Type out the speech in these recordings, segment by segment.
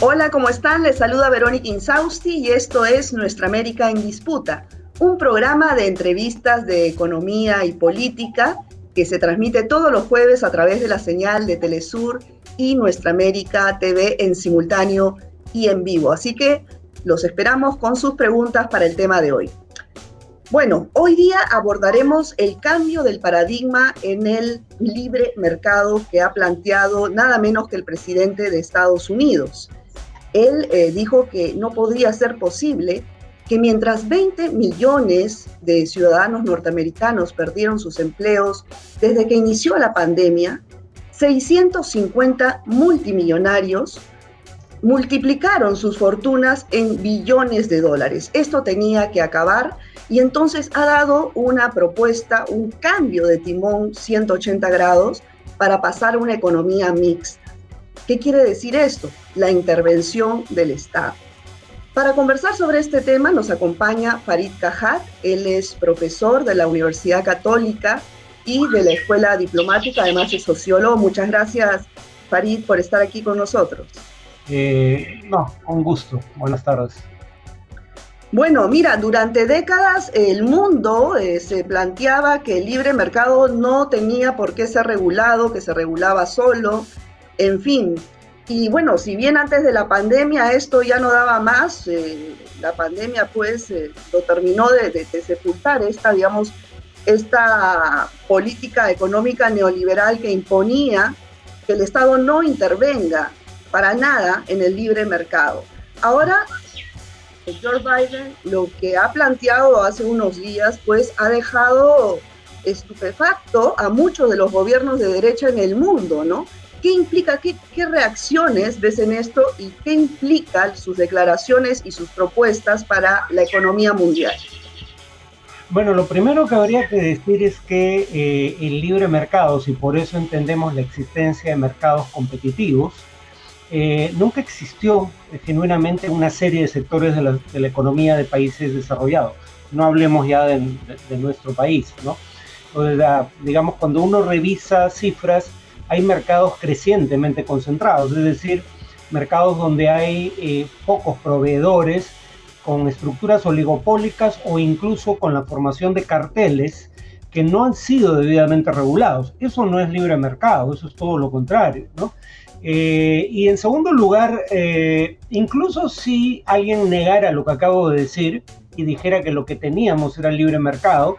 Hola, ¿cómo están? Les saluda Verónica Insausti y esto es Nuestra América en Disputa, un programa de entrevistas de economía y política que se transmite todos los jueves a través de la señal de Telesur y Nuestra América TV en simultáneo y en vivo. Así que los esperamos con sus preguntas para el tema de hoy. Bueno, hoy día abordaremos el cambio del paradigma en el libre mercado que ha planteado nada menos que el presidente de Estados Unidos. Él eh, dijo que no podría ser posible que mientras 20 millones de ciudadanos norteamericanos perdieron sus empleos desde que inició la pandemia, 650 multimillonarios multiplicaron sus fortunas en billones de dólares. Esto tenía que acabar y entonces ha dado una propuesta, un cambio de timón 180 grados para pasar a una economía mixta. ¿Qué quiere decir esto? La intervención del Estado. Para conversar sobre este tema nos acompaña Farid Cajat. Él es profesor de la Universidad Católica y de la Escuela Diplomática, además es sociólogo. Muchas gracias, Farid, por estar aquí con nosotros. Eh, no, un gusto. Buenas tardes. Bueno, mira, durante décadas el mundo eh, se planteaba que el libre mercado no tenía por qué ser regulado, que se regulaba solo, en fin. Y bueno, si bien antes de la pandemia esto ya no daba más, eh, la pandemia pues eh, lo terminó de, de, sepultar esta, digamos, esta política económica neoliberal que imponía que el Estado no intervenga para nada en el libre mercado. Ahora George Biden lo que ha planteado hace unos días, pues ha dejado estupefacto a muchos de los gobiernos de derecha en el mundo, ¿no? ¿Qué implica, qué, qué reacciones ves en esto y qué implican sus declaraciones y sus propuestas para la economía mundial? Bueno, lo primero que habría que decir es que eh, el libre mercado, si por eso entendemos la existencia de mercados competitivos, eh, nunca existió eh, genuinamente una serie de sectores de la, economía de países desarrollados. No hablemos ya de, nuestro país, ¿no? O digamos, cuando uno revisa cifras, hay mercados crecientemente concentrados, es decir, mercados donde hay eh, pocos proveedores con estructuras oligopólicas o incluso con la formación de carteles que no han sido debidamente regulados. Eso no es libre mercado, eso es todo lo contrario, ¿no? Eh, y en segundo lugar, eh, incluso si alguien negara lo que acabo de decir y dijera que lo que teníamos era libre mercado,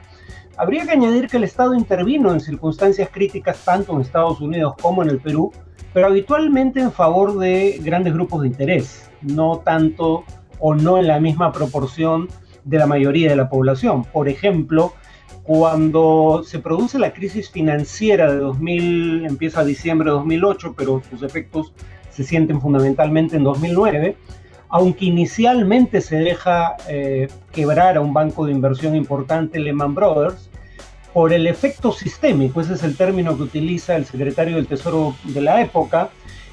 habría que añadir que el Estado intervino en circunstancias críticas tanto en Estados Unidos como en el Perú, pero habitualmente en favor de grandes grupos de interés, no tanto o no en la misma proporción de la mayoría de la población. Por ejemplo, cuando se produce la crisis financiera de 2000, empieza diciembre de 2008, pero sus efectos se sienten fundamentalmente en 2009, aunque inicialmente se deja eh, quebrar a un banco de inversión importante, Lehman Brothers, por el efecto sistémico, ese es el término que utiliza el secretario del Tesoro de la época,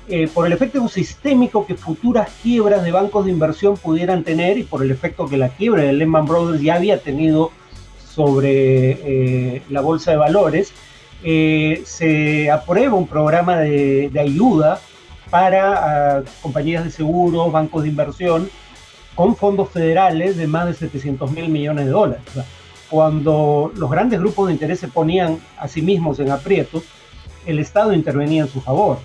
eh, por el efecto sistémico que futuras quiebras de bancos de inversión pudieran tener y por el efecto que la quiebra de Lehman Brothers ya había tenido sobre eh, la bolsa de valores, eh, se aprueba un programa de, ayuda para ah, compañías de seguros, bancos de inversión, con fondos federales de más de 700 mil millones de dólares. Cuando los grandes grupos de interés se ponían a sí mismos en aprietos, el Estado intervenía en su favor.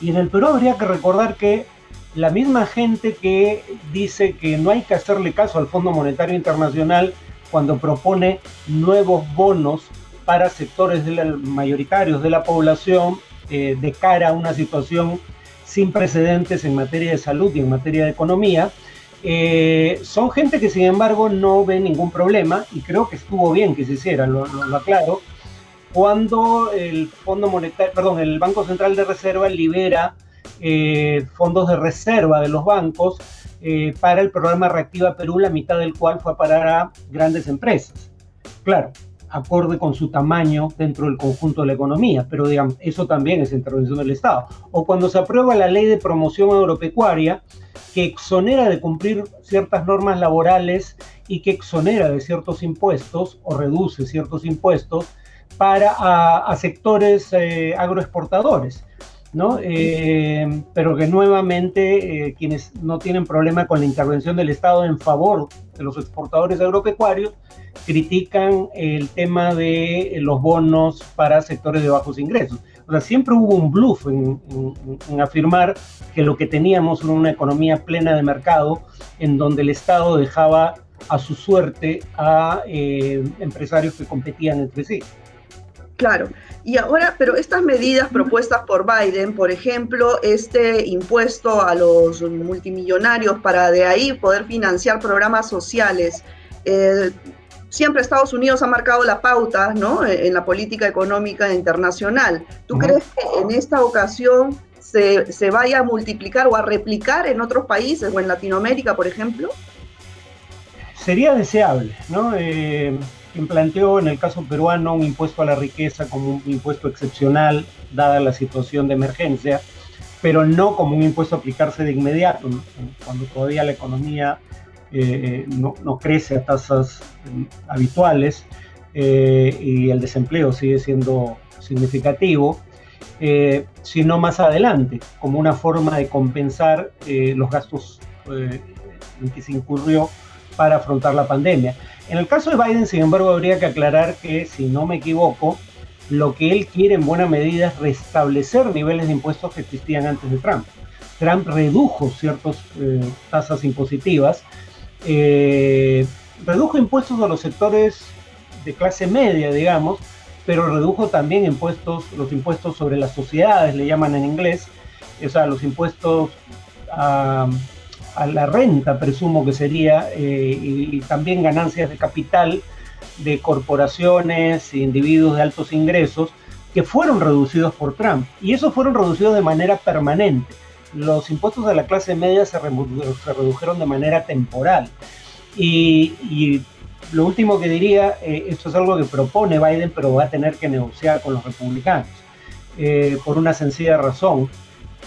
Y en el Perú habría que recordar que la misma gente que dice que no hay que hacerle caso al Fondo Monetario Internacional cuando propone nuevos bonos para sectores mayoritarios de la población eh, de cara a una situación sin precedentes en materia de salud y en materia de economía, eh, son gente que sin embargo no ve ningún problema y creo que estuvo bien que se hiciera, lo, aclaro, cuando el Fondo Monetario, perdón, el Banco Central de Reserva libera eh, fondos de reserva de los bancos eh, para el programa Reactiva Perú, la mitad del cual fue a parar a grandes empresas. Claro, acorde con su tamaño dentro del conjunto de la economía, pero digamos, eso también es intervención del Estado. O cuando se aprueba la ley de promoción agropecuaria, que exonera de cumplir ciertas normas laborales y que exonera de ciertos impuestos o reduce ciertos impuestos para a, sectores eh, agroexportadores. ¿No? Eh, pero que nuevamente eh, quienes no tienen problema con la intervención del Estado en favor de los exportadores agropecuarios critican el tema de los bonos para sectores de bajos ingresos. O sea, siempre hubo un bluff en, afirmar que lo que teníamos era una economía plena de mercado en donde el Estado dejaba a su suerte a eh, empresarios que competían entre sí. Claro. Y ahora, pero estas medidas propuestas por Biden, por ejemplo, este impuesto a los multimillonarios para de ahí poder financiar programas sociales, eh, siempre Estados Unidos ha marcado la pauta ¿no? en la política económica internacional. ¿Tú crees que en esta ocasión se, se, vaya a multiplicar o a replicar en otros países o en Latinoamérica, por ejemplo? Sería deseable, ¿no? Eh, quien planteó en el caso peruano un impuesto a la riqueza como un impuesto excepcional, dada la situación de emergencia, pero no como un impuesto a aplicarse de inmediato, cuando todavía la economía eh, no, crece a tasas eh, habituales eh, y el desempleo sigue siendo significativo, sino más adelante, como una forma de compensar los gastos en que se incurrió para afrontar la pandemia. En el caso de Biden, sin embargo, habría que aclarar que, si no me equivoco, lo que él quiere en buena medida es restablecer niveles de impuestos que existían antes de Trump. Trump redujo ciertas eh, tasas impositivas, eh, redujo impuestos a los sectores de clase media, digamos, pero redujo también impuestos, los impuestos sobre las sociedades, le llaman en inglés, o sea, los impuestos a a la renta, presumo que sería, eh, y, también ganancias de capital de corporaciones individuos de altos ingresos que fueron reducidos por Trump. Y esos fueron reducidos de manera permanente. Los impuestos de la clase media se, redujeron de manera temporal. Y, lo último que diría, eh, esto es algo que propone Biden, pero va a tener que negociar con los republicanos, eh, por una sencilla razón.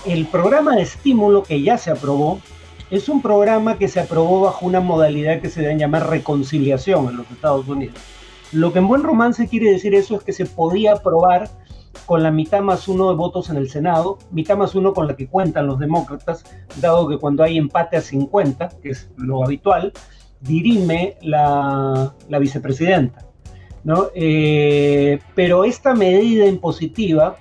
El programa de estímulo que ya se aprobó es un programa que se aprobó bajo una modalidad que se debe llamar reconciliación en los Estados Unidos. Lo que en buen romance quiere decir eso es que se podía aprobar con la mitad más uno de votos en el Senado, mitad más uno con la que cuentan los demócratas, dado que cuando hay empate a 50, que es lo habitual, dirime la, vicepresidenta. ¿no? Eh, pero esta medida impositiva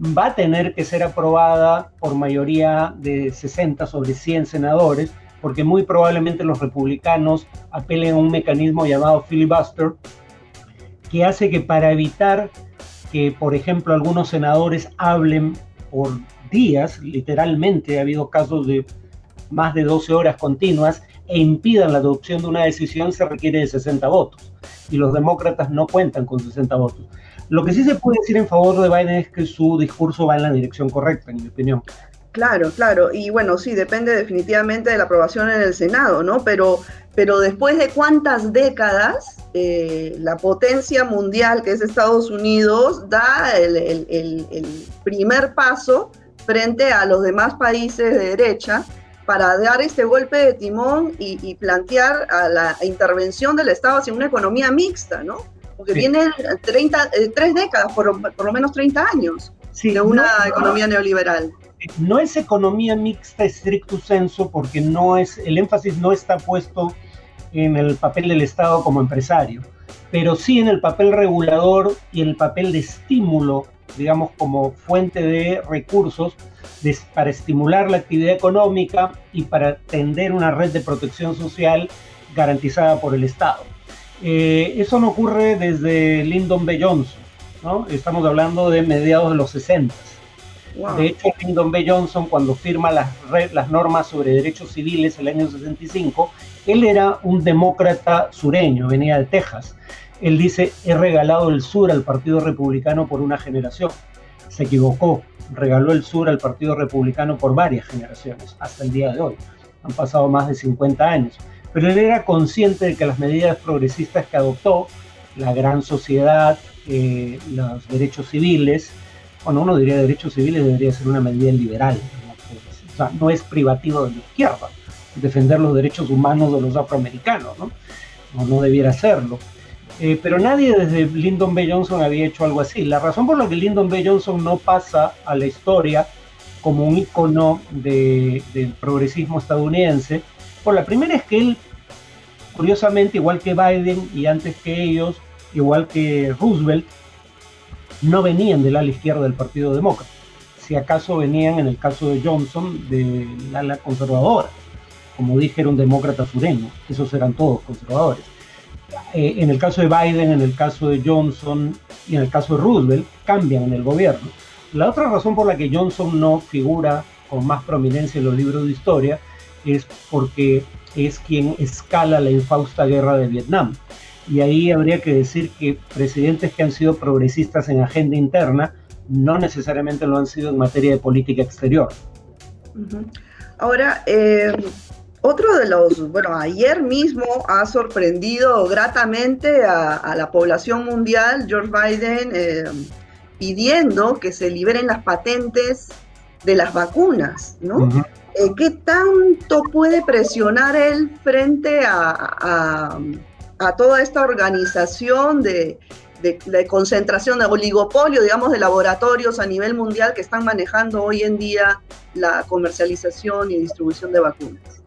va a tener que ser aprobada por mayoría de 60 sobre 100 senadores, porque muy probablemente los republicanos apelen a un mecanismo llamado filibuster, que hace que para evitar que, por ejemplo, algunos senadores hablen por días, literalmente ha habido casos de más de 12 horas continuas, e impidan la adopción de una decisión, se requiere de 60 votos. Y los demócratas no cuentan con 60 votos. Lo que sí se puede decir en favor de Biden es que su discurso va en la dirección correcta, en mi opinión. Claro, claro. Y bueno, sí, depende definitivamente de la aprobación en el Senado, ¿no? Pero, pero después de cuántas décadas, eh, la potencia mundial que es Estados Unidos da el, primer paso frente a los demás países de derecha para dar este golpe de timón y, y plantear a la intervención del Estado hacia una economía mixta, ¿no? Porque tiene 30, eh, tres décadas, por, lo menos 30 años, de una economía neoliberal. No es economía mixta estricto senso, porque no es, el énfasis no está puesto en el papel del Estado como empresario, pero sí en el papel regulador y el papel de estímulo, digamos, como fuente de recursos para estimular la actividad económica y para tender una red de protección social garantizada por el Estado. Eh, eso no ocurre desde Lyndon B. Johnson, ¿no? Estamos hablando de mediados de los 60. De hecho, Lyndon B. Johnson, cuando firma las, las normas sobre derechos civiles en el año 65, él era un demócrata sureño, venía de Texas. Él dice, he regalado el sur al Partido Republicano por una generación. Se equivocó, regaló el sur al Partido Republicano por varias generaciones, hasta el día de hoy. Han pasado más de 50 años pero él era consciente de que las medidas progresistas que adoptó, la gran sociedad, eh, los derechos civiles, bueno, uno diría derechos civiles debería ser una medida liberal, ¿no? o sea, no es privativo de la izquierda, defender los derechos humanos de los afroamericanos, ¿no? No, debiera serlo. Eh, pero nadie desde Lyndon B. Johnson había hecho algo así. La razón por la que Lyndon B. Johnson no pasa a la historia como un icono del progresismo estadounidense. Por la primera es que él, curiosamente, igual que Biden y antes que ellos, igual que Roosevelt, no venían del ala izquierda del Partido Demócrata. Si acaso venían, en el caso de Johnson, del ala conservadora. Como dije, era un demócrata sureño. Esos eran todos conservadores. Eh, en el caso de Biden, en el caso de Johnson y en el caso de Roosevelt, cambian en el gobierno. La otra razón por la que Johnson no figura con más prominencia en los libros de historia es porque es quien escala la infausta guerra de Vietnam. Y ahí habría que decir que presidentes que han sido progresistas en agenda interna no necesariamente lo han sido en materia de política exterior. Ahora, eh, otro de los, bueno, ayer mismo ha sorprendido gratamente a, la población mundial George Biden. Eh, pidiendo que se liberen las patentes de las vacunas, ¿no? Eh, ¿Qué tanto puede presionar él frente a, toda esta organización de, concentración, de oligopolio, digamos, de laboratorios a nivel mundial que están manejando hoy en día la comercialización y distribución de vacunas?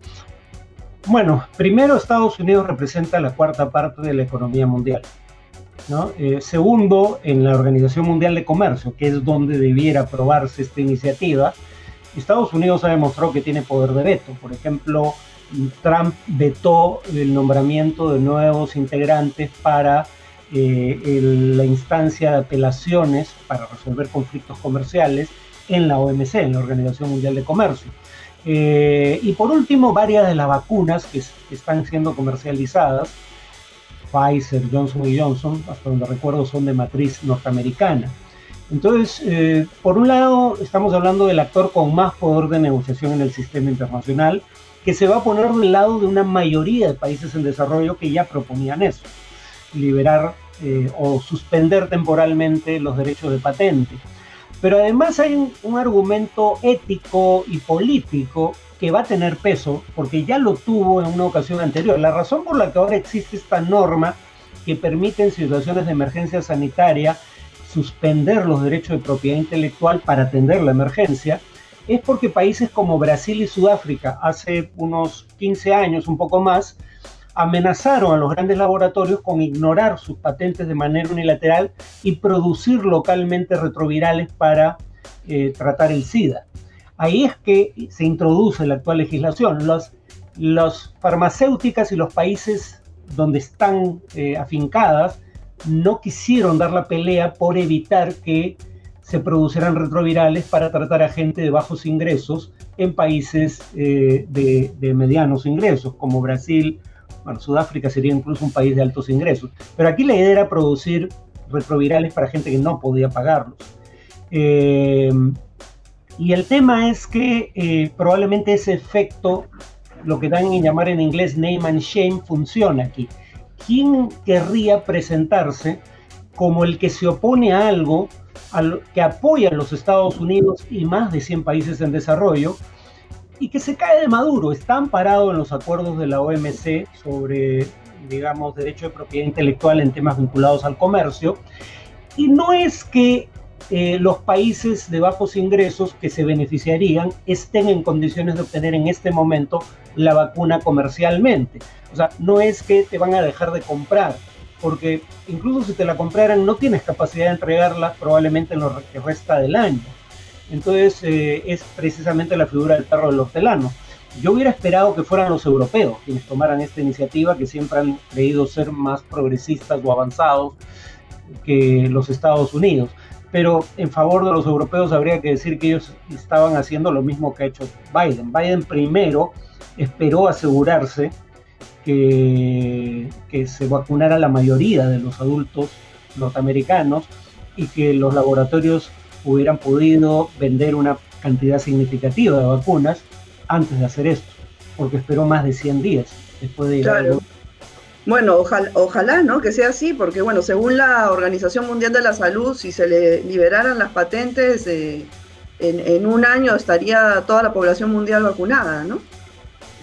Bueno, primero Estados Unidos representa la cuarta parte de la economía mundial. Eh, segundo, en la Organización Mundial de Comercio, que es donde debiera aprobarse esta iniciativa, Estados Unidos ha demostrado que tiene poder de veto. Por ejemplo, Trump vetó el nombramiento de nuevos integrantes para eh, la instancia de apelaciones para resolver conflictos comerciales en la OMC, en la Organización Mundial de Comercio. Eh, y por último, varias de las vacunas que están siendo comercializadas Pfizer, Johnson Johnson, hasta donde recuerdo son de matriz norteamericana. Entonces, eh, por un lado, estamos hablando del actor con más poder de negociación en el sistema internacional, que se va a poner del lado de una mayoría de países en desarrollo que ya proponían eso, liberar eh, o suspender temporalmente los derechos de patente. Pero además hay un argumento ético y político que va a tener peso porque ya lo tuvo en una ocasión anterior. La razón por la que ahora existe esta norma que permite en situaciones de emergencia sanitaria suspender los derechos de propiedad intelectual para atender la emergencia es porque países como Brasil y Sudáfrica hace unos 15 años, un poco más, amenazaron a los grandes laboratorios con ignorar sus patentes de manera unilateral y producir localmente retrovirales para eh, tratar el SIDA. Ahí es que se introduce la actual legislación. Las farmacéuticas y los países donde están eh, afincadas no quisieron dar la pelea por evitar que se produjeran retrovirales para tratar a gente de bajos ingresos en países eh, de, medianos ingresos, como Brasil, bueno, Sudáfrica sería incluso un país de altos ingresos. Pero aquí la idea era producir retrovirales para gente que no podía pagarlos. Eh, y el tema es que eh, probablemente ese efecto, lo que dan en llamar en inglés name and shame, funciona aquí. ¿Quién querría presentarse como el que se opone a algo que apoya a los Estados Unidos y más de 100 países en desarrollo y que se cae de maduro? Está amparado en los acuerdos de la OMC sobre, digamos, derecho de propiedad intelectual en temas vinculados al comercio. Y no es que eh, los países de bajos ingresos que se beneficiarían estén en condiciones de obtener en este momento la vacuna comercialmente. O sea, no es que te van a dejar de comprar, porque incluso si te la compraran no tienes capacidad de entregarla probablemente en lo que resta del año. Entonces eh, es precisamente la figura del perro del hortelano. Yo hubiera esperado que fueran los europeos quienes tomaran esta iniciativa, que siempre han creído ser más progresistas o avanzados que los Estados Unidos pero en favor de los europeos habría que decir que ellos estaban haciendo lo mismo que ha hecho Biden. Biden primero esperó asegurarse que, que se vacunara la mayoría de los adultos norteamericanos y que los laboratorios hubieran podido vender una cantidad significativa de vacunas antes de hacer esto, porque esperó más de 100 días después de ir a bueno, ojalá, ojalá, ¿no? Que sea así, porque bueno, según la Organización Mundial de la Salud, si se le liberaran las patentes, eh, en, un año estaría toda la población mundial vacunada, ¿no?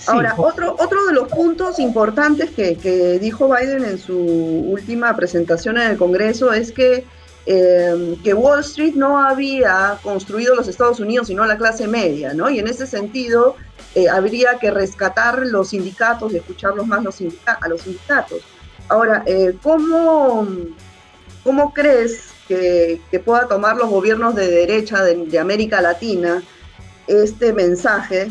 Ahora, otro, otro de los puntos importantes que, dijo Biden en su última presentación en el Congreso es que eh, que Wall Street no había construido los Estados Unidos, sino la clase media, ¿no? Y en ese sentido eh, habría que rescatar los sindicatos y escucharlos más a los sindicatos. Ahora, ¿cómo, ¿cómo crees que, pueda tomar los gobiernos de derecha de, América Latina este mensaje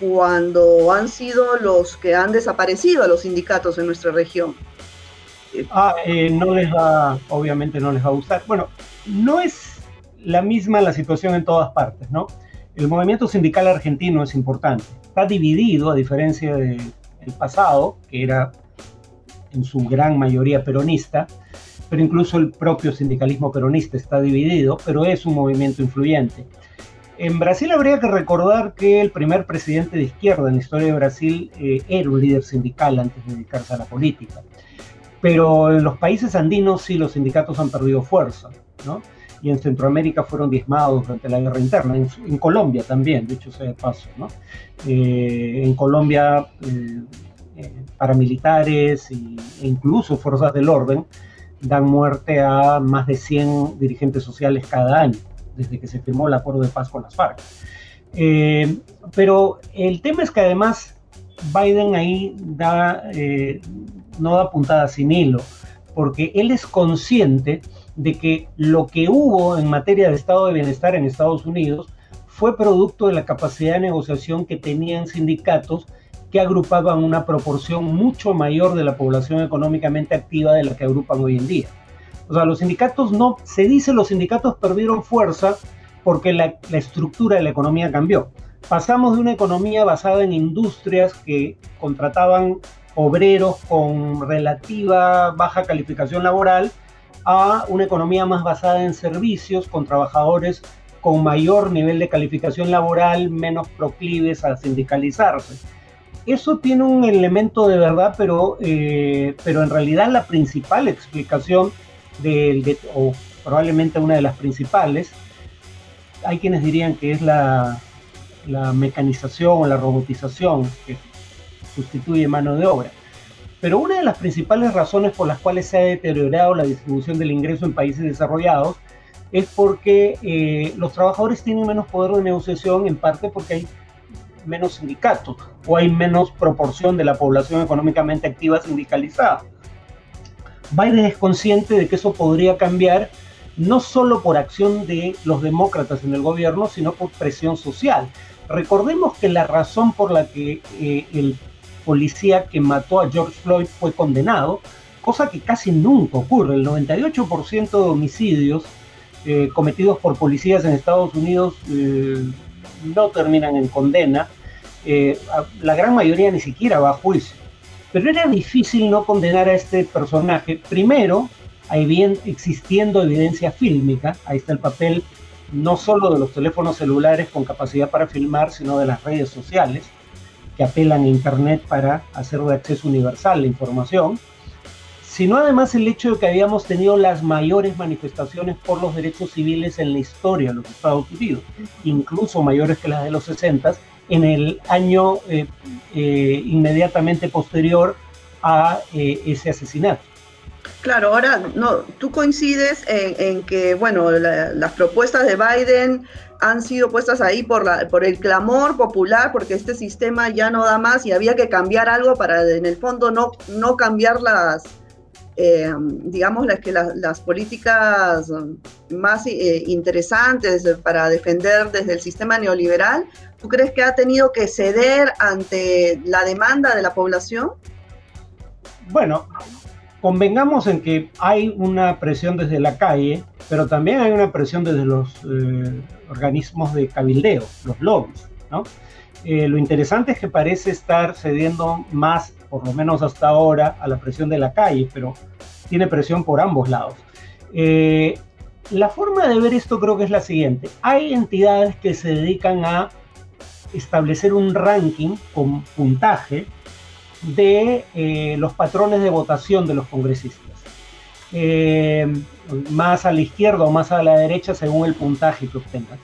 cuando han sido los que han desaparecido a los sindicatos en nuestra región. Ah, eh, no les va, obviamente no les va a gustar. Bueno, no es la misma la situación en todas partes, ¿no? El movimiento sindical argentino es importante. Está dividido, a diferencia del pasado, que era en su gran mayoría peronista, pero incluso el propio sindicalismo peronista está dividido, pero es un movimiento influyente. En Brasil habría que recordar que el primer presidente de izquierda en la historia de Brasil eh, era un líder sindical antes de dedicarse a la política. Pero en los países andinos sí los sindicatos han perdido fuerza, ¿no? Y en Centroamérica fueron diezmados durante la guerra interna, en, Colombia también, de hecho sea de paso, ¿no? Eh, en Colombia eh, paramilitares e incluso fuerzas del orden dan muerte a más de 100 dirigentes sociales cada año, desde que se firmó el acuerdo de paz con las FARC. Eh, pero el tema es que además Biden ahí da, eh, no da puntada sin hilo, porque él es consciente de que lo que hubo en materia de estado de bienestar en Estados Unidos fue producto de la capacidad de negociación que tenían sindicatos que agrupaban una proporción mucho mayor de la población económicamente activa de la que agrupan hoy en día. O sea, los sindicatos no, se dice los sindicatos perdieron fuerza porque la, la estructura de la economía cambió. Pasamos de una economía basada en industrias que contrataban obreros con relativa baja calificación laboral a una economía más basada en servicios con trabajadores con mayor nivel de calificación laboral, menos proclives a sindicalizarse. Eso tiene un elemento de verdad, pero, eh, pero en realidad la principal explicación, del, o probablemente una de las principales, hay quienes dirían que es la, la mecanización o la robotización que sustituye mano de obra. Pero una de las principales razones por las cuales se ha deteriorado la distribución del ingreso en países desarrollados es porque eh, los trabajadores tienen menos poder de negociación, en parte porque hay menos sindicatos o hay menos proporción de la población económicamente activa sindicalizada. Biden es consciente de que eso podría cambiar no solo por acción de los demócratas en el gobierno, sino por presión social. Recordemos que la razón por la que eh, el policía que mató a George Floyd fue condenado, cosa que casi nunca ocurre. El 98% de homicidios eh, cometidos por policías en Estados Unidos eh, no terminan en condena, eh, la gran mayoría ni siquiera va a juicio. Pero era difícil no condenar a este personaje, primero, bien, existiendo evidencia fílmica, ahí está el papel no solo de los teléfonos celulares con capacidad para filmar, sino de las redes sociales, que apelan a Internet para hacer de acceso universal la información, sino además el hecho de que habíamos tenido las mayores manifestaciones por los derechos civiles en la historia de los Estados Unidos, incluso mayores que las de los 60 en el año eh, eh, inmediatamente posterior a eh, ese asesinato. Claro, ahora no, tú coincides en, que, bueno, las propuestas de Biden han sido puestas ahí por, la, por el clamor popular, porque este sistema ya no da más y había que cambiar algo para, en el fondo, no, no cambiar las, eh, digamos, las, que las políticas más eh, interesantes para defender desde el sistema neoliberal, ¿tú crees que ha tenido que ceder ante la demanda de la población? Bueno, convengamos en que hay una presión desde la calle, pero también hay una presión desde los eh, organismos de cabildeo, los lobbies, ¿no? lo interesante es que parece estar cediendo más por lo menos hasta ahora, a la presión de la calle, pero tiene presión por ambos lados. Eh, la forma de ver esto creo que es la siguiente. Hay entidades que se dedican a establecer un ranking con puntaje de eh, los patrones de votación de los congresistas. Eh, más a la izquierda o más a la derecha según el puntaje que obtengan.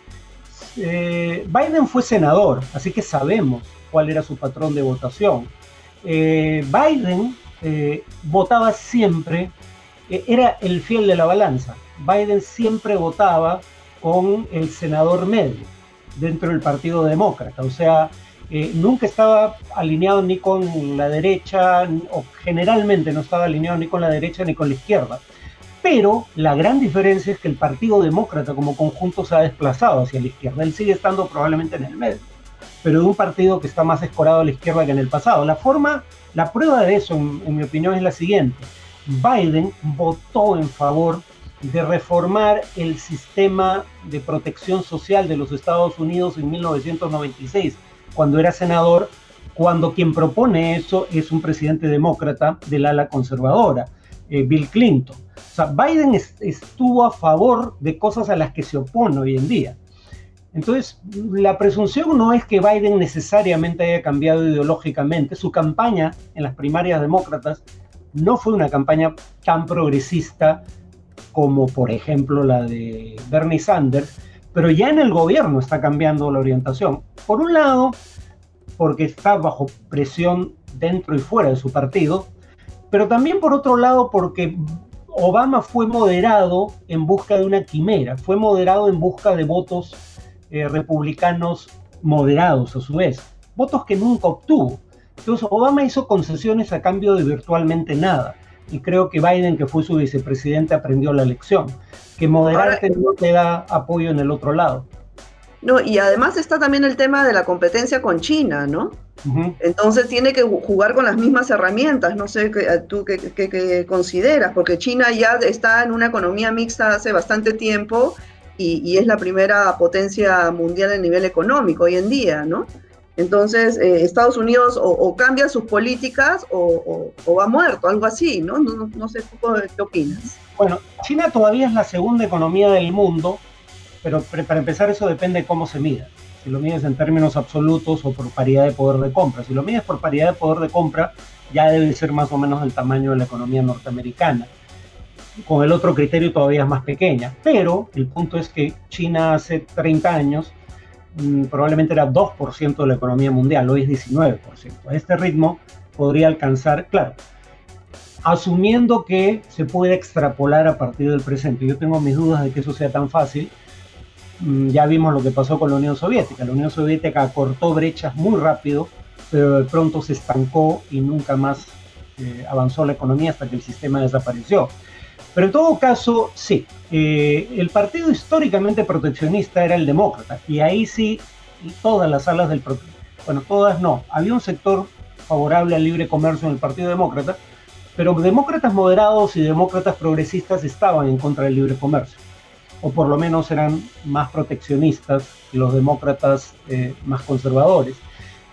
Biden fue senador, así que sabemos cuál era su patrón de votación. Eh, Biden eh, votaba siempre eh, era el fiel de la balanza. Biden siempre votaba con el senador medio dentro del Partido Demócrata, o sea, eh, nunca estaba alineado ni con la derecha, o generalmente no estaba alineado ni con la derecha ni con la izquierda. Pero la gran diferencia es que el Partido Demócrata como conjunto se ha desplazado hacia la izquierda. Él sigue estando probablemente en el medio, pero de un partido que está más escorado a la izquierda que en el pasado. La forma, la prueba de eso, en mi opinión, es la siguiente. Biden votó en favor de reformar el sistema de protección social de los Estados Unidos en 1996 cuando era senador, cuando quien propone eso es un presidente demócrata del ala conservadora, eh, Bill Clinton. O sea, Biden estuvo a favor de cosas a las que se opone hoy en día. Entonces, la presunción no es que Biden necesariamente haya cambiado ideológicamente. Su campaña en las primarias demócratas no fue una campaña tan progresista como, por ejemplo, la de Bernie Sanders, pero ya en el gobierno está cambiando la orientación. Por un lado, porque está bajo presión dentro y fuera de su partido, pero también por otro lado porque Obama fue moderado en busca de una quimera, fue moderado en busca de votos eh, republicanos moderados a su vez, votos que nunca obtuvo. Entonces Obama hizo concesiones a cambio de virtualmente nada. Y creo que Biden, que fue su vicepresidente, aprendió la lección que moderarte no te da apoyo en el otro lado. No, y además está también el tema de la competencia con China, ¿no? Entonces tiene que jugar con las mismas herramientas, no sé qué, tú qué, consideras, porque China ya está en una economía mixta hace bastante tiempo y, es la primera potencia mundial a nivel económico hoy en día, ¿no? Entonces eh, Estados Unidos o, cambia sus políticas o, va muerto, algo así, ¿no? No, no sé qué opinas. Bueno, China todavía es la segunda economía del mundo, pero para empezar eso depende de cómo se mida. Si lo mides en términos absolutos o por paridad de poder de compra. Si lo mides por paridad de poder de compra, ya debe ser más o menos del tamaño de la economía norteamericana. Con el otro criterio todavía es más pequeña. Pero el punto es que China hace 30 años probablemente era 2% de la economía mundial, hoy es 19%. A este ritmo podría alcanzar, claro, asumiendo que se puede extrapolar a partir del presente. Yo tengo mis dudas de que eso sea tan fácil. Mm, ya vimos lo que pasó con la Unión Soviética. La Unión Soviética cortó brechas muy rápido, pero de pronto se estancó y nunca más eh, avanzó la economía hasta que el sistema desapareció. Pero en todo caso, sí, eh, el partido históricamente proteccionista era el demócrata, y ahí sí, todas las alas del... Bueno, todas no. Había un sector favorable al libre comercio en el Partido Demócrata, pero demócratas moderados y demócratas progresistas estaban en contra del libre comercio, o por lo menos eran más proteccionistas que los demócratas eh, más conservadores.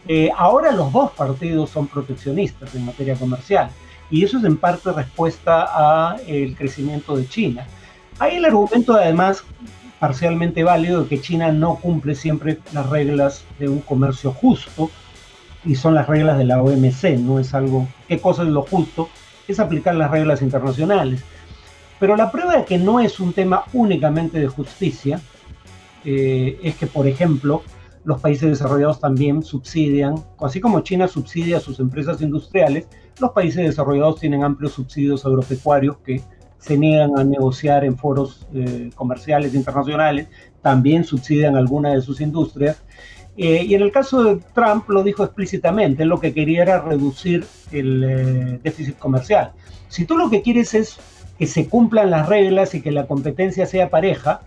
Eh, ahora los dos partidos son proteccionistas en materia comercial, y eso es en parte respuesta al crecimiento de China. Hay el argumento además parcialmente válido de que China no cumple siempre las reglas de un comercio justo, y son las reglas de la OMC, no es algo, ¿qué cosa es lo justo? es aplicar las reglas internacionales. Pero la prueba de que no es un tema únicamente de justicia eh, es que, por ejemplo, los países desarrollados también subsidian, así como China subsidia a sus empresas industriales, los países desarrollados tienen amplios subsidios agropecuarios que se niegan a negociar en foros eh, comerciales internacionales, también subsidian algunas de sus industrias eh, y en el caso de Trump lo dijo explícitamente, lo que quería era reducir el eh, déficit comercial. Si tú lo que quieres es que se cumplan las reglas y que la competencia sea pareja,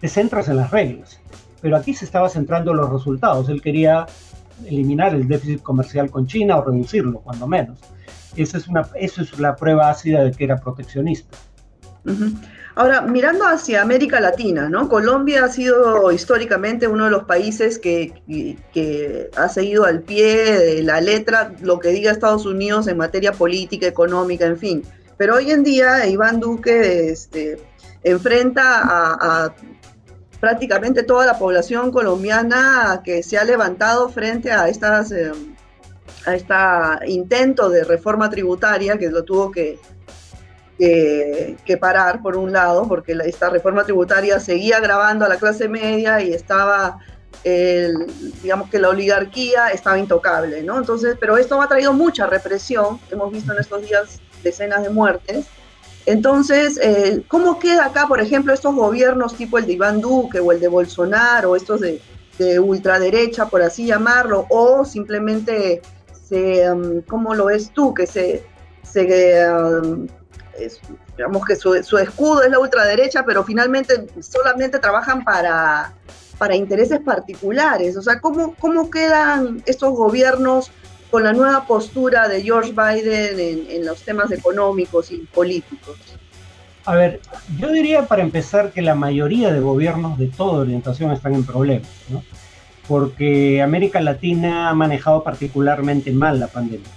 te centras en las reglas. Pero aquí se estaba centrando en los resultados. Él quería eliminar el déficit comercial con China o reducirlo, cuando menos. Esa es, una, eso es la prueba ácida de que era proteccionista. Ahora, mirando hacia América Latina, ¿no? Colombia ha sido históricamente uno de los países que, ha seguido al pie de la letra lo que diga Estados Unidos en materia política, económica, en fin. Pero hoy en día Iván Duque este, enfrenta a, prácticamente toda la población colombiana que se ha levantado frente a estas eh, a este intento de reforma tributaria que lo tuvo que que, parar, por un lado, porque esta reforma tributaria seguía grabando a la clase media y estaba, digamos que la oligarquía estaba intocable, ¿no? Entonces, pero esto ha traído mucha represión, hemos visto en estos días decenas de muertes, Entonces, eh, ¿cómo queda acá, por ejemplo, estos gobiernos tipo el de Iván Duque o el de Bolsonaro, estos de, ultraderecha, por así llamarlo, o simplemente, um, ¿cómo lo ves tú? Que se, um, digamos que su, escudo es la ultraderecha, pero finalmente solamente trabajan para, para intereses particulares. O sea, ¿cómo, ¿cómo quedan estos gobiernos con la nueva postura de George Biden en, los temas económicos y políticos? A ver, yo diría para empezar que la mayoría de gobiernos de toda orientación están en problemas, ¿no? Porque América Latina ha manejado particularmente mal la pandemia.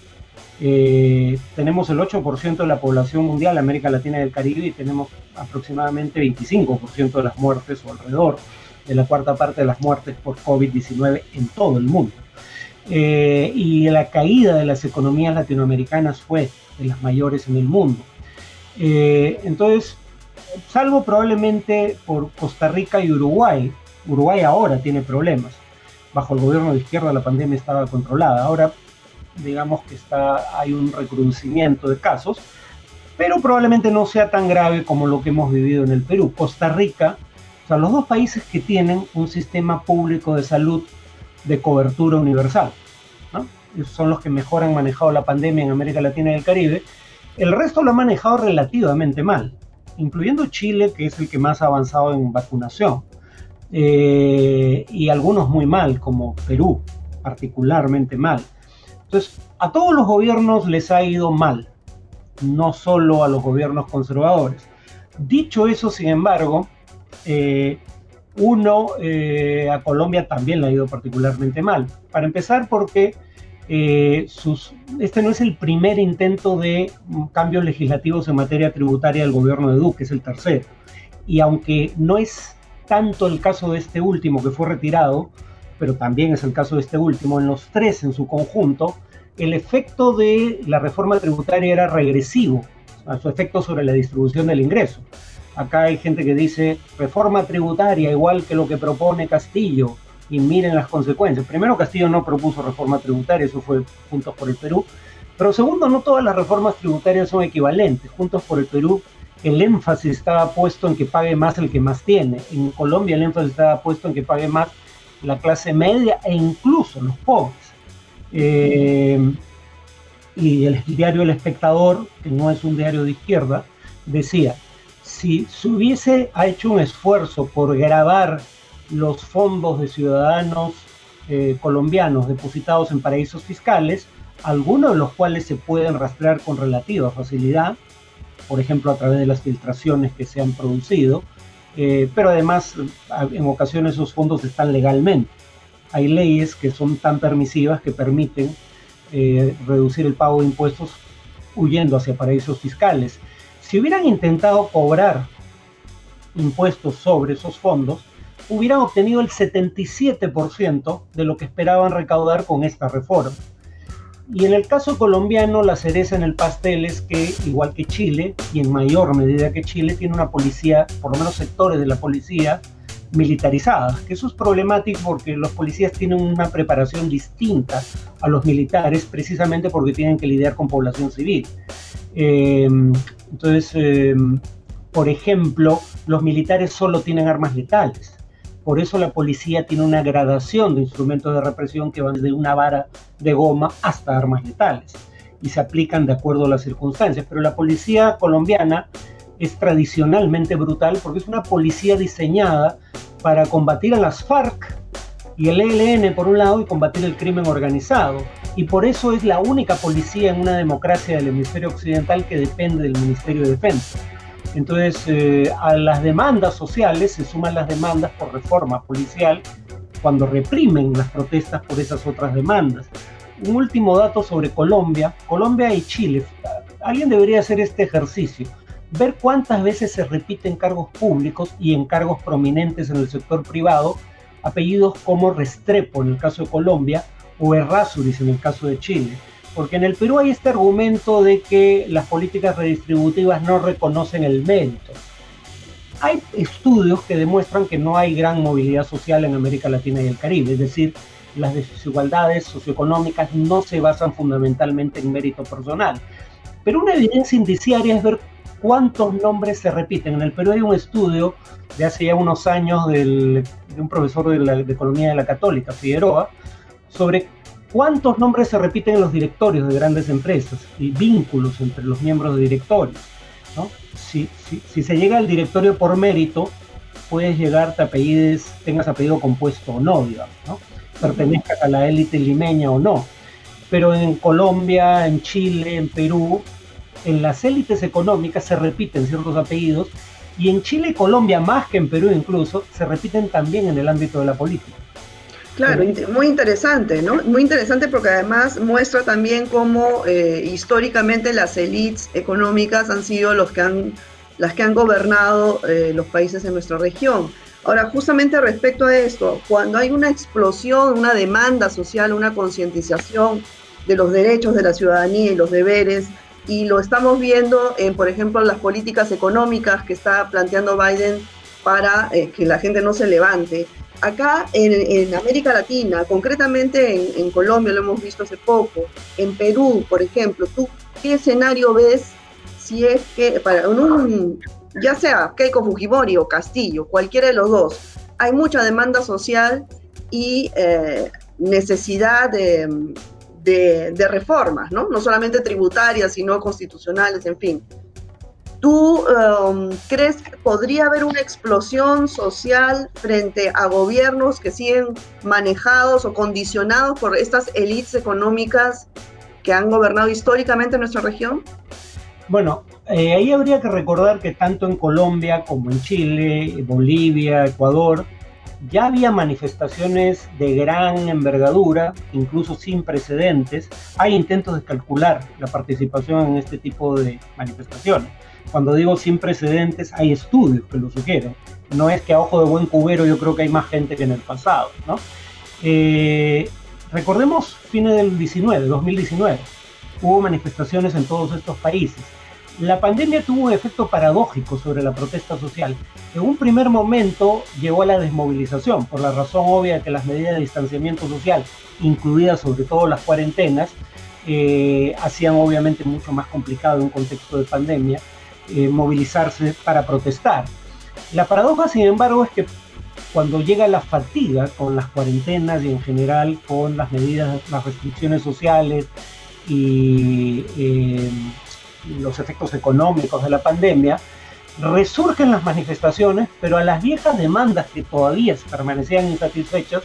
Eh, tenemos el 8% de la población mundial, América Latina y el Caribe, y tenemos aproximadamente 25% de las muertes o alrededor de la cuarta parte de las muertes por COVID-19 en todo el mundo. Eh, y la caída de las economías latinoamericanas fue de las mayores en el mundo. Eh, entonces, salvo probablemente por Costa Rica y Uruguay, Uruguay ahora tiene problemas. Bajo el gobierno de izquierda la pandemia estaba controlada. Ahora, digamos que está, hay un recrudecimiento de casos, pero probablemente no sea tan grave como lo que hemos vivido en el Perú. Costa Rica, o sea, los dos países que tienen un sistema público de salud de cobertura universal. Son los que mejor han manejado la pandemia en América Latina y el Caribe. El resto lo ha manejado relativamente mal, incluyendo Chile, que es el que más ha avanzado en vacunación, eh, y algunos muy mal, como Perú, particularmente mal. Entonces, a todos los gobiernos les ha ido mal, no solo a los gobiernos conservadores. Dicho eso, sin embargo, eh, uno, eh, a Colombia también le ha ido particularmente mal. Para empezar, porque eh, sus, este no es el primer intento de cambios legislativos en materia tributaria del gobierno de Duque, es el tercero. Y aunque no es tanto el caso de este último que fue retirado, pero también es el caso de este último, en los tres en su conjunto, el efecto de la reforma tributaria era regresivo, a su efecto sobre la distribución del ingreso. Acá hay gente que dice reforma tributaria igual que lo que propone Castillo y miren las consecuencias. Primero, Castillo no propuso reforma tributaria, eso fue Juntos por el Perú. Pero segundo, no todas las reformas tributarias son equivalentes. Juntos por el Perú, el énfasis estaba puesto en que pague más el que más tiene. En Colombia el énfasis estaba puesto en que pague más la clase media e incluso los pobres. Eh, y el diario El Espectador, que no es un diario de izquierda, decía, si se hubiese hecho un esfuerzo por grabar los fondos de ciudadanos eh, colombianos depositados en paraísos fiscales, algunos de los cuales se pueden rastrear con relativa facilidad, por ejemplo a través de las filtraciones que se han producido, eh, pero además en ocasiones esos fondos están legalmente. Hay leyes que son tan permisivas que permiten eh, reducir el pago de impuestos huyendo hacia paraísos fiscales. Si hubieran intentado cobrar impuestos sobre esos fondos, hubieran obtenido el 77% de lo que esperaban recaudar con esta reforma. Y en el caso colombiano, la cereza en el pastel es que, igual que Chile, y en mayor medida que Chile, tiene una policía, por lo menos sectores de la policía, militarizadas, que eso es problemático porque los policías tienen una preparación distinta a los militares precisamente porque tienen que lidiar con población civil. Eh, entonces, eh, por ejemplo, los militares solo tienen armas letales. Por eso la policía tiene una gradación de instrumentos de represión que van desde una vara de goma hasta armas letales y se aplican de acuerdo a las circunstancias. Pero la policía colombiana es tradicionalmente brutal porque es una policía diseñada para combatir a las FARC y el ELN por un lado y combatir el crimen organizado. Y por eso es la única policía en una democracia del hemisferio occidental que depende del Ministerio de Defensa. Entonces, eh, a las demandas sociales se suman las demandas por reforma policial cuando reprimen las protestas por esas otras demandas. Un último dato sobre Colombia, Colombia y Chile. Alguien debería hacer este ejercicio, ver cuántas veces se repiten cargos públicos y en cargos prominentes en el sector privado apellidos como Restrepo en el caso de Colombia o Errázuriz en el caso de Chile. Porque en el Perú hay este argumento de que las políticas redistributivas no reconocen el mérito. Hay estudios que demuestran que no hay gran movilidad social en América Latina y el Caribe, es decir, las desigualdades socioeconómicas no se basan fundamentalmente en mérito personal. Pero una evidencia indiciaria es ver cuántos nombres se repiten. En el Perú hay un estudio de hace ya unos años de un profesor de, de Economía de la Católica, Figueroa, sobre cuántos nombres se repiten en los directorios de grandes empresas y vínculos entre los miembros de directorios. Si, se llega al directorio por mérito, puedes llegar, te apellides, tengas apellido compuesto o no, digamos, ¿no? pertenezcas a la élite limeña o no. Pero en Colombia, en Chile, en Perú, en las élites económicas se repiten ciertos apellidos y en Chile y Colombia, más que en Perú incluso, se repiten también en el ámbito de la política. Claro, muy interesante, ¿no? Muy interesante porque además muestra también cómo eh, históricamente las élites económicas han sido los que han, las que han gobernado eh, los países en nuestra región. Ahora, justamente respecto a esto, cuando hay una explosión, una demanda social, una concientización de los derechos de la ciudadanía y los deberes, y lo estamos viendo en, por ejemplo, las políticas económicas que está planteando Biden para eh, que la gente no se levante, acá en, América Latina, concretamente en, Colombia, lo hemos visto hace poco, en Perú, por ejemplo, ¿tú qué escenario ves si es que, para un, ya sea Keiko Fujimori o Castillo, cualquiera de los dos, hay mucha demanda social y eh, necesidad de, de reformas, ¿no? No solamente tributarias, sino constitucionales, en fin. ¿Tú um, crees que podría haber una explosión social frente a gobiernos que siguen manejados o condicionados por estas élites económicas que han gobernado históricamente nuestra región? Bueno, eh, ahí habría que recordar que tanto en Colombia como en Chile, Bolivia, Ecuador, ya había manifestaciones de gran envergadura, incluso sin precedentes. Hay intentos de calcular la participación en este tipo de manifestaciones. Cuando digo sin precedentes, hay estudios que lo sugieren. No es que a ojo de buen cubero yo creo que hay más gente que en el pasado. ¿no? Eh, recordemos fines del 19, 2019. Hubo manifestaciones en todos estos países. La pandemia tuvo un efecto paradójico sobre la protesta social. En un primer momento llegó a la desmovilización, por la razón obvia de que las medidas de distanciamiento social, incluidas sobre todo las cuarentenas, eh, hacían obviamente mucho más complicado en un contexto de pandemia. Eh, movilizarse para protestar. La paradoja, sin embargo, es que cuando llega la fatiga con las cuarentenas y en general con las medidas, las restricciones sociales y eh, los efectos económicos de la pandemia, resurgen las manifestaciones, pero a las viejas demandas que todavía permanecían insatisfechas,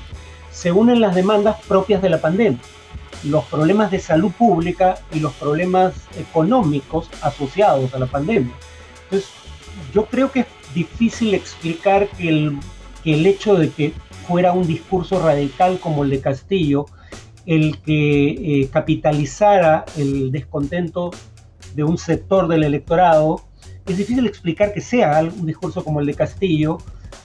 se unen las demandas propias de la pandemia los problemas de salud pública y los problemas económicos asociados a la pandemia. Entonces, yo creo que es difícil explicar que el, el hecho de que fuera un discurso radical como el de Castillo, el que eh, capitalizara el descontento de un sector del electorado, es difícil explicar que sea un discurso como el de Castillo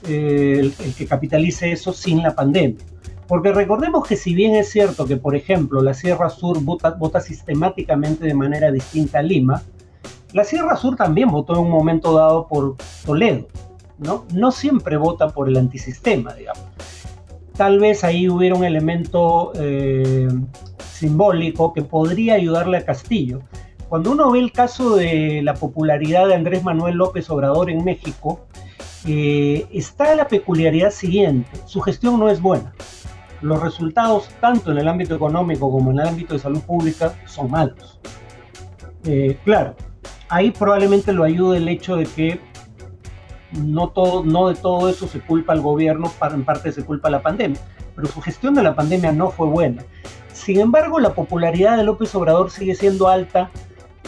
eh, el que capitalice eso sin la pandemia. Porque recordemos que si bien es cierto que, por ejemplo, la Sierra Sur vota, sistemáticamente de manera distinta a Lima, la Sierra Sur también votó en un momento dado por Toledo, ¿no? No siempre vota por el antisistema, digamos. Tal vez ahí hubiera un elemento eh, simbólico que podría ayudarle a Castillo. Cuando uno ve el caso de la popularidad de Andrés Manuel López Obrador en México, eh, está la peculiaridad siguiente, su gestión no es buena los resultados, tanto en el ámbito económico como en el ámbito de salud pública, son malos. Eh, claro, ahí probablemente lo ayude el hecho de que no, todo, no de todo eso se culpa al gobierno, en parte se culpa a la pandemia, pero su gestión de la pandemia no fue buena. Sin embargo, la popularidad de López Obrador sigue siendo alta,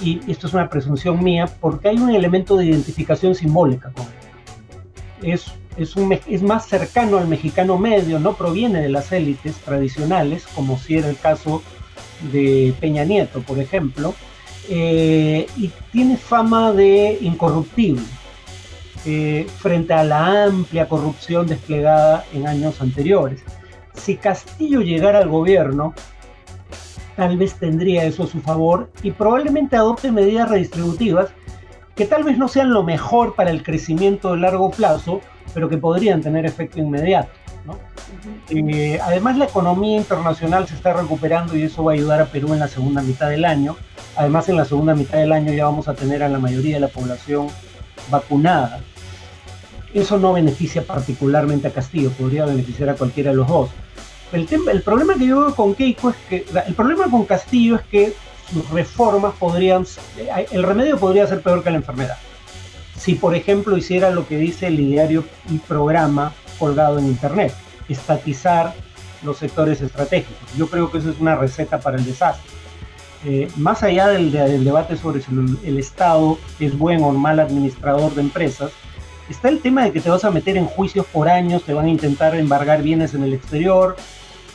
y esto es una presunción mía, porque hay un elemento de identificación simbólica con él. Es es, un, es más cercano al mexicano medio, no proviene de las élites tradicionales, como si era el caso de Peña Nieto, por ejemplo, eh, y tiene fama de incorruptible eh, frente a la amplia corrupción desplegada en años anteriores. Si Castillo llegara al gobierno, tal vez tendría eso a su favor y probablemente adopte medidas redistributivas que tal vez no sean lo mejor para el crecimiento de largo plazo, pero que podrían tener efecto inmediato. además, la economía internacional se está recuperando y eso va a ayudar a Perú en la segunda mitad del año. Además, en la segunda mitad del año ya vamos a tener a la mayoría de la población vacunada. Eso no beneficia particularmente a Castillo, podría beneficiar a cualquiera de los dos. El, el problema que yo veo con Keiko es que, el problema con Castillo es que sus reformas podrían, el remedio podría ser peor que la enfermedad. Si, por ejemplo, hiciera lo que dice el diario y programa colgado en Internet, estatizar los sectores estratégicos. Yo creo que eso es una receta para el desastre. Eh, más allá del, debate sobre si el, Estado es buen o mal administrador de empresas, está el tema de que te vas a meter en juicios por años, te van a intentar embargar bienes en el exterior,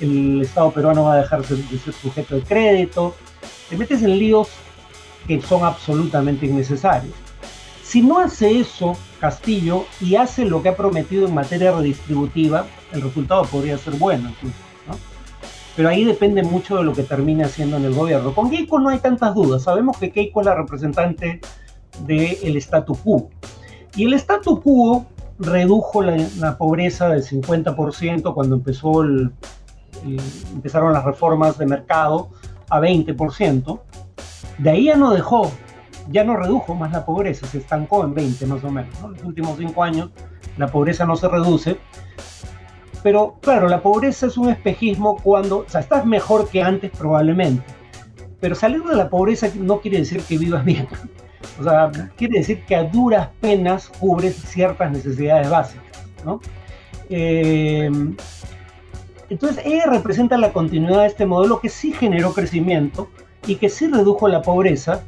el Estado peruano va a dejar de ser sujeto de crédito, te metes en líos que son absolutamente innecesarios. Si no hace eso Castillo y hace lo que ha prometido en materia redistributiva, el resultado podría ser bueno Pero ahí depende mucho de lo que termine haciendo en el gobierno. Con Keiko no hay tantas dudas. Sabemos que Keiko es la representante del statu quo. Y el statu quo redujo la, pobreza del 50% cuando empezó empezaron las reformas de mercado a 20%. De ahí ya no dejó ya no redujo más la pobreza, se estancó en 20 más o menos. En los últimos cinco años la pobreza no se reduce. Pero claro, la pobreza es un espejismo cuando, o sea, estás mejor que antes probablemente. Pero salir de la pobreza no quiere decir que vivas bien. O sea, quiere decir que a duras penas cubres ciertas necesidades básicas. ¿no? Eh, entonces, ella representa la continuidad de este modelo que sí generó crecimiento y que sí redujo la pobreza,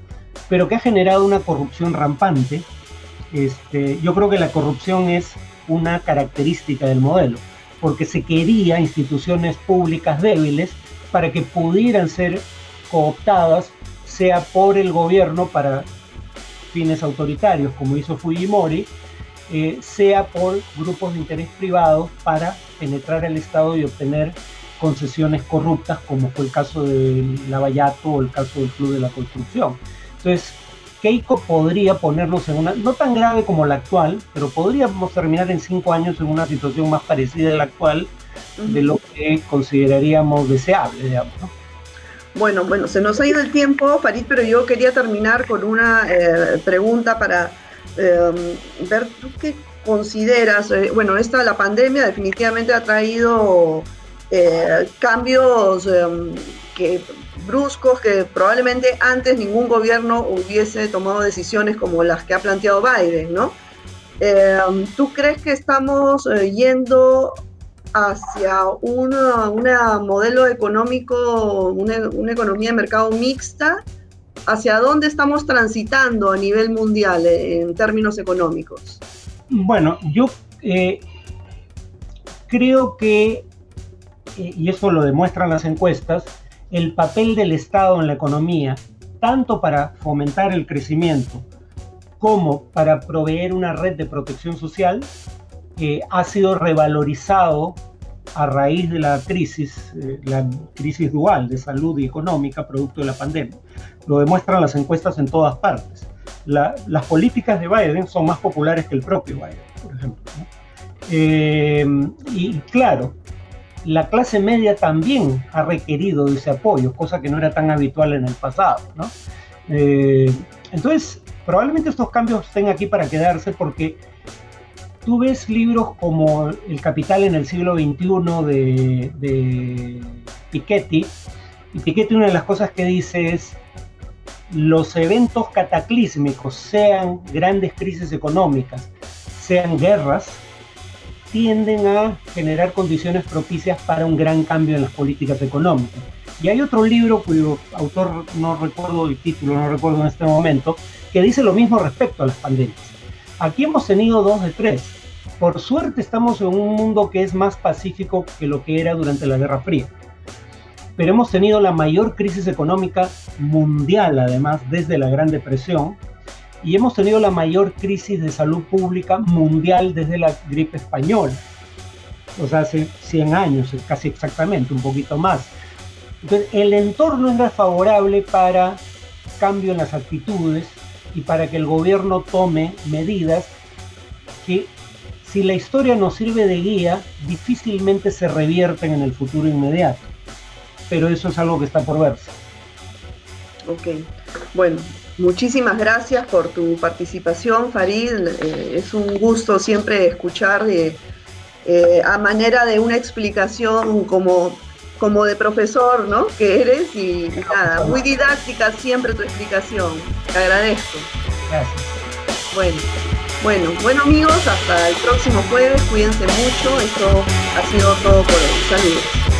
pero que ha generado una corrupción rampante. Este, yo creo que la corrupción es una característica del modelo, porque se quería instituciones públicas débiles para que pudieran ser cooptadas, sea por el gobierno para fines autoritarios, como hizo Fujimori, eh, sea por grupos de interés privados para penetrar el Estado y obtener concesiones corruptas, como fue el caso del Lavallato o el caso del Club de la Construcción. Entonces, Keiko podría ponernos en una, no tan grave como la actual, pero podríamos terminar en cinco años en una situación más parecida a la actual, de lo que consideraríamos deseable, digamos. Bueno, bueno, se nos ha ido el tiempo, Farid, pero yo quería terminar con una eh, pregunta para em, ver tú qué consideras. Eh, bueno, esta, la pandemia definitivamente ha traído eh, cambios em, que bruscos que probablemente antes ningún gobierno hubiese tomado decisiones como las que ha planteado Biden, ¿no? Eh, ¿Tú crees que estamos eh, yendo hacia un una modelo económico, una, economía de mercado mixta? ¿Hacia dónde estamos transitando a nivel mundial eh, en términos económicos? Bueno, yo creo que, y eso lo demuestran las encuestas, el papel del Estado en la economía, tanto para fomentar el crecimiento como para proveer una red de protección social, ha sido revalorizado a raíz de la crisis, eh, la crisis dual de salud y económica producto de la pandemia. Lo demuestran las encuestas en todas partes. las políticas de Biden son más populares que el propio Biden, por ejemplo. Eh, y claro, la clase media también ha requerido ese apoyo, cosa que no era tan habitual en el pasado. Eh, entonces, probablemente estos cambios estén aquí para quedarse porque tú ves libros como El Capital en el siglo XXI de, de Piketty, y Piketty una de las cosas que dice es, los eventos cataclísmicos, sean grandes crisis económicas, sean guerras, tienden a generar condiciones propicias para un gran cambio en las políticas económicas. Y hay otro libro cuyo autor no recuerdo el título, no recuerdo en este momento, que dice lo mismo respecto a las pandemias. Aquí hemos tenido dos de tres. Por suerte estamos en un mundo que es más pacífico que lo que era durante la Guerra Fría. Pero hemos tenido la mayor crisis económica mundial, además, desde la Gran Depresión, y hemos tenido la mayor crisis de salud pública mundial desde la gripe española. O sea, hace 100 años, casi exactamente, un poquito más. Entonces, el entorno era favorable para cambio en las actitudes y para que el gobierno tome medidas que, si la historia nos sirve de guía, difícilmente se revierten en el futuro inmediato. Pero eso es algo que está por verse. Ok. Bueno, muchísimas gracias por tu participación, Farid. Eh, es un gusto siempre escuchar eh, a manera de una explicación como, como de profesor, ¿no? Que eres y, nada, muy didáctica siempre tu explicación. Te agradezco. Gracias. Bueno. Bueno, bueno amigos, hasta el próximo jueves, cuídense mucho, esto ha sido todo por hoy. Saludos.